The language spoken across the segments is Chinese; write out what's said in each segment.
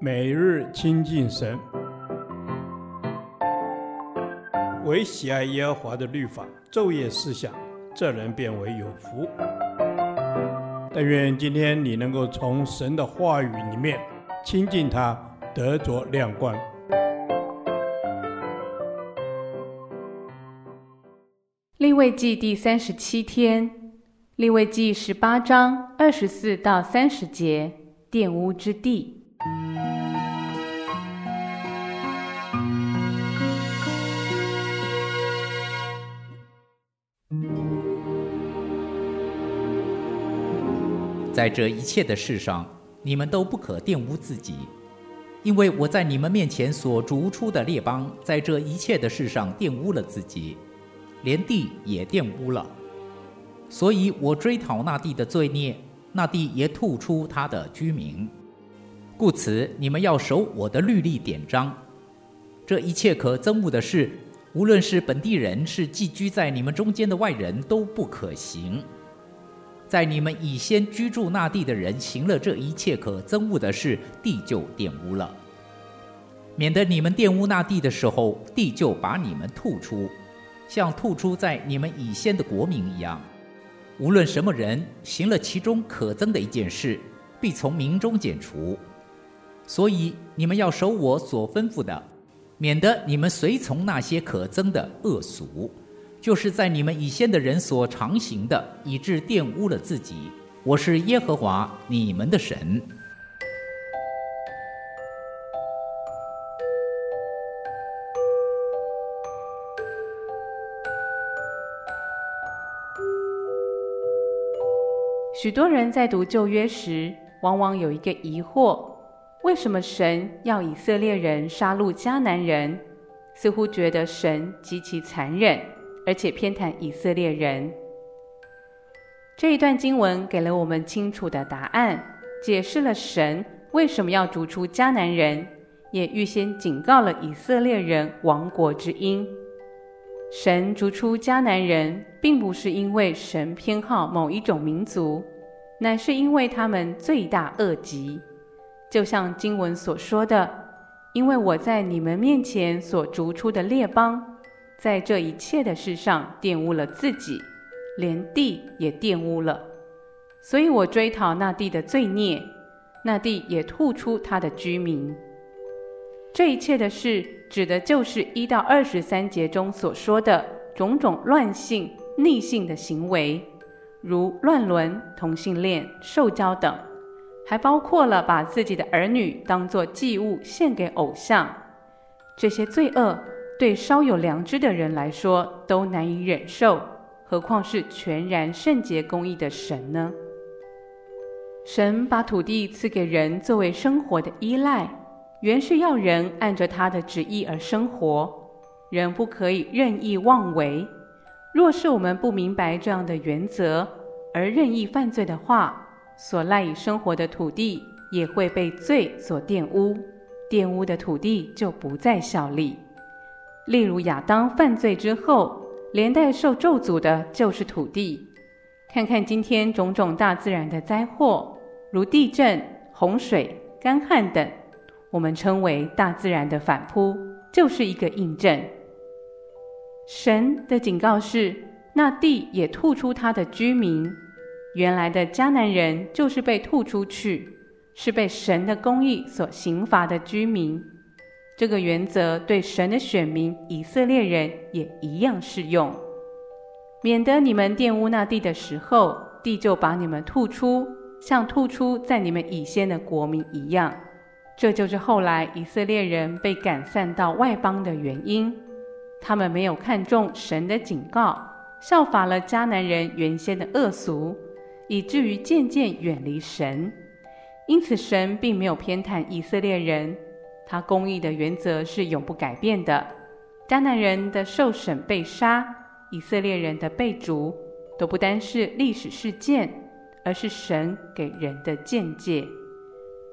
每日亲近神，唯喜爱耶和华的律法，昼夜思想，这人便为有福。但愿今天你能够从神的话语里面亲近他，得着亮光。立位记第三十七天，立位记十八章二十四到三十节，玷污之地。在这一切的事上，你们都不可玷污自己，因为我在你们面前所逐出的列邦，在这一切的事上玷污了自己，连地也玷污了。所以我追讨那地的罪孽，那地也吐出他的居民。故此，你们要守我的律例典章。这一切可憎恶的事，无论是本地人，是寄居在你们中间的外人，都不可行。在你们以先居住那地的人行了这一切可憎恶的事，地就玷污了；免得你们玷污那地的时候，地就把你们吐出，像吐出在你们以先的国民一样。无论什么人行了其中可憎的一件事，必从民中剪除。所以你们要守我所吩咐的，免得你们随从那些可憎的恶俗。就是在你们以先的人所常行的，以致玷污了自己。我是耶和华你们的神。许多人在读旧约时，往往有一个疑惑：为什么神要以色列人杀戮迦南人？似乎觉得神极其残忍。而且偏袒以色列人。这一段经文给了我们清楚的答案，解释了神为什么要逐出迦南人，也预先警告了以色列人亡国之因。神逐出迦南人，并不是因为神偏好某一种民族，乃是因为他们罪大恶极。就像经文所说的：“因为我在你们面前所逐出的列邦。”在这一切的事上玷污了自己，连地也玷污了，所以我追讨那地的罪孽，那地也吐出他的居民。这一切的事，指的就是一到二十三节中所说的种种乱性、逆性的行为，如乱伦、同性恋、受教等，还包括了把自己的儿女当作祭物献给偶像，这些罪恶。对稍有良知的人来说都难以忍受，何况是全然圣洁公义的神呢？神把土地赐给人作为生活的依赖，原是要人按着他的旨意而生活，人不可以任意妄为。若是我们不明白这样的原则，而任意犯罪的话，所赖以生活的土地也会被罪所玷污，玷污的土地就不再效力。例如亚当犯罪之后，连带受咒诅的就是土地。看看今天种种大自然的灾祸，如地震、洪水、干旱等，我们称为大自然的反扑，就是一个印证。神的警告是：那地也吐出他的居民。原来的迦南人就是被吐出去，是被神的公义所刑罚的居民。这个原则对神的选民以色列人也一样适用，免得你们玷污那地的时候，地就把你们吐出，像吐出在你们以先的国民一样。这就是后来以色列人被赶散到外邦的原因。他们没有看重神的警告，效法了迦南人原先的恶俗，以至于渐渐远离神。因此，神并没有偏袒以色列人。他公义的原则是永不改变的。迦南人的受审被杀，以色列人的被逐，都不单是历史事件，而是神给人的见解。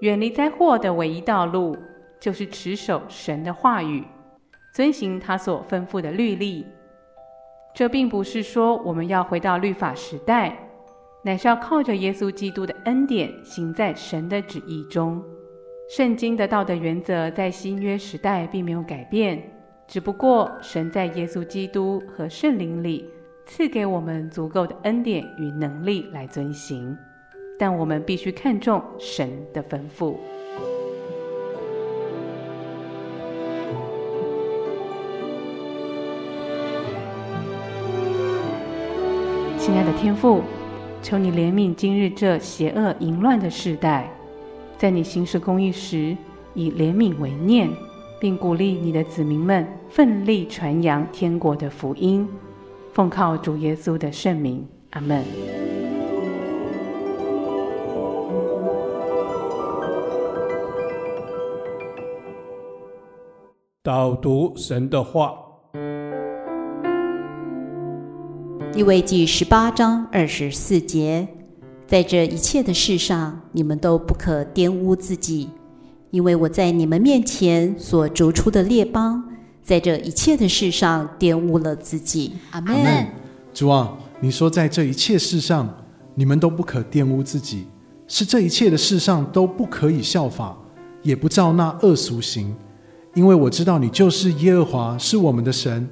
远离灾祸的唯一道路，就是持守神的话语，遵行他所吩咐的律例。这并不是说我们要回到律法时代，乃是要靠着耶稣基督的恩典，行在神的旨意中。圣经的道德原则在新约时代并没有改变，只不过神在耶稣基督和圣灵里赐给我们足够的恩典与能力来遵行。但我们必须看重神的吩咐。亲爱的天父，求你怜悯今日这邪恶淫乱的世代，在你行事公义时，以怜悯为念，并鼓励你的子民们奋力传扬天国的福音。奉靠主耶稣的圣名，阿门。导读神的话。利未记十八章二十四节，在这一切的事上，你们都不可玷污自己，因为我在你们面前所逐出的列邦，在这一切的事上玷污了自己。阿门。主啊，你说在这一切事上，你们都不可玷污自己，是这一切的事上都不可以效法，也不照那恶俗行，因为我知道你就是耶和华，是我们的神。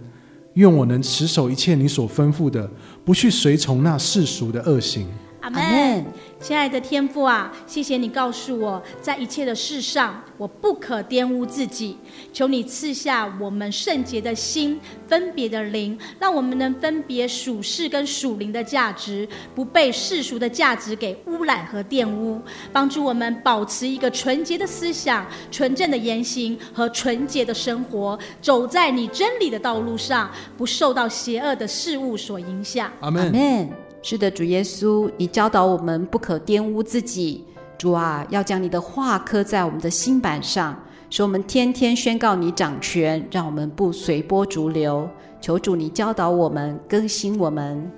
愿我能持守一切你所吩咐的，不去随从那世俗的恶行。阿门。亲爱的天父啊，谢谢你告诉我，在一切的事上，我不可玷污自己。求你赐下我们圣洁的心、分别的灵，让我们能分别属世跟属灵的价值，不被世俗的价值给污染和玷污。帮助我们保持一个纯洁的思想、纯正的言行和纯洁的生活，走在你真理的道路上，不受到邪恶的事物所影响。阿门。是的，主耶稣，你教导我们不可玷污自己。主啊，要将你的话刻在我们的心板上，使我们天天宣告你掌权，让我们不随波逐流。求主你教导我们，更新我们。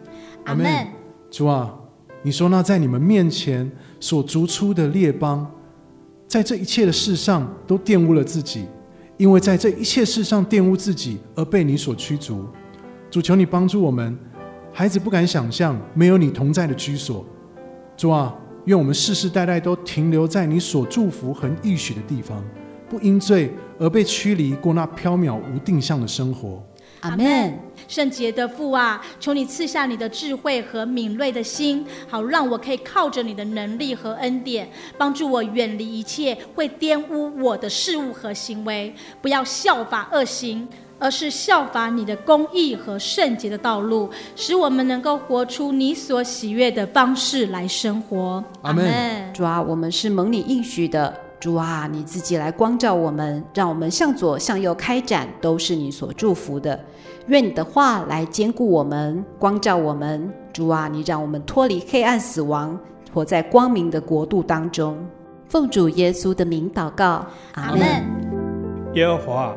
阿门。主啊，你说那在你们面前所逐出的列邦，在这一切的事上都玷污了自己，因为在这一切事上玷污自己而被你所驱逐。主，求你帮助我们。孩子不敢想象没有你同在的居所，主啊，愿我们世世代代都停留在你所祝福和应许的地方，不因罪而被驱离过那飘渺无定向的生活。阿门。圣洁的父啊，求你赐下你的智慧和敏锐的心，好让我可以靠着你的能力和恩典，帮助我远离一切会玷污我的事物和行为，不要效法恶行。而是效法你的公义和圣洁的道路，使我们能够活出你所喜悦的方式来生活。阿门。主啊，我们是蒙你应许的。主啊，你自己来光照我们，让我们向左向右开展，都是你所祝福的。愿你的话来兼顾我们，光照我们。主啊，你让我们脱离黑暗死亡，活在光明的国度当中。奉主耶稣的名祷告，阿门。耶和华。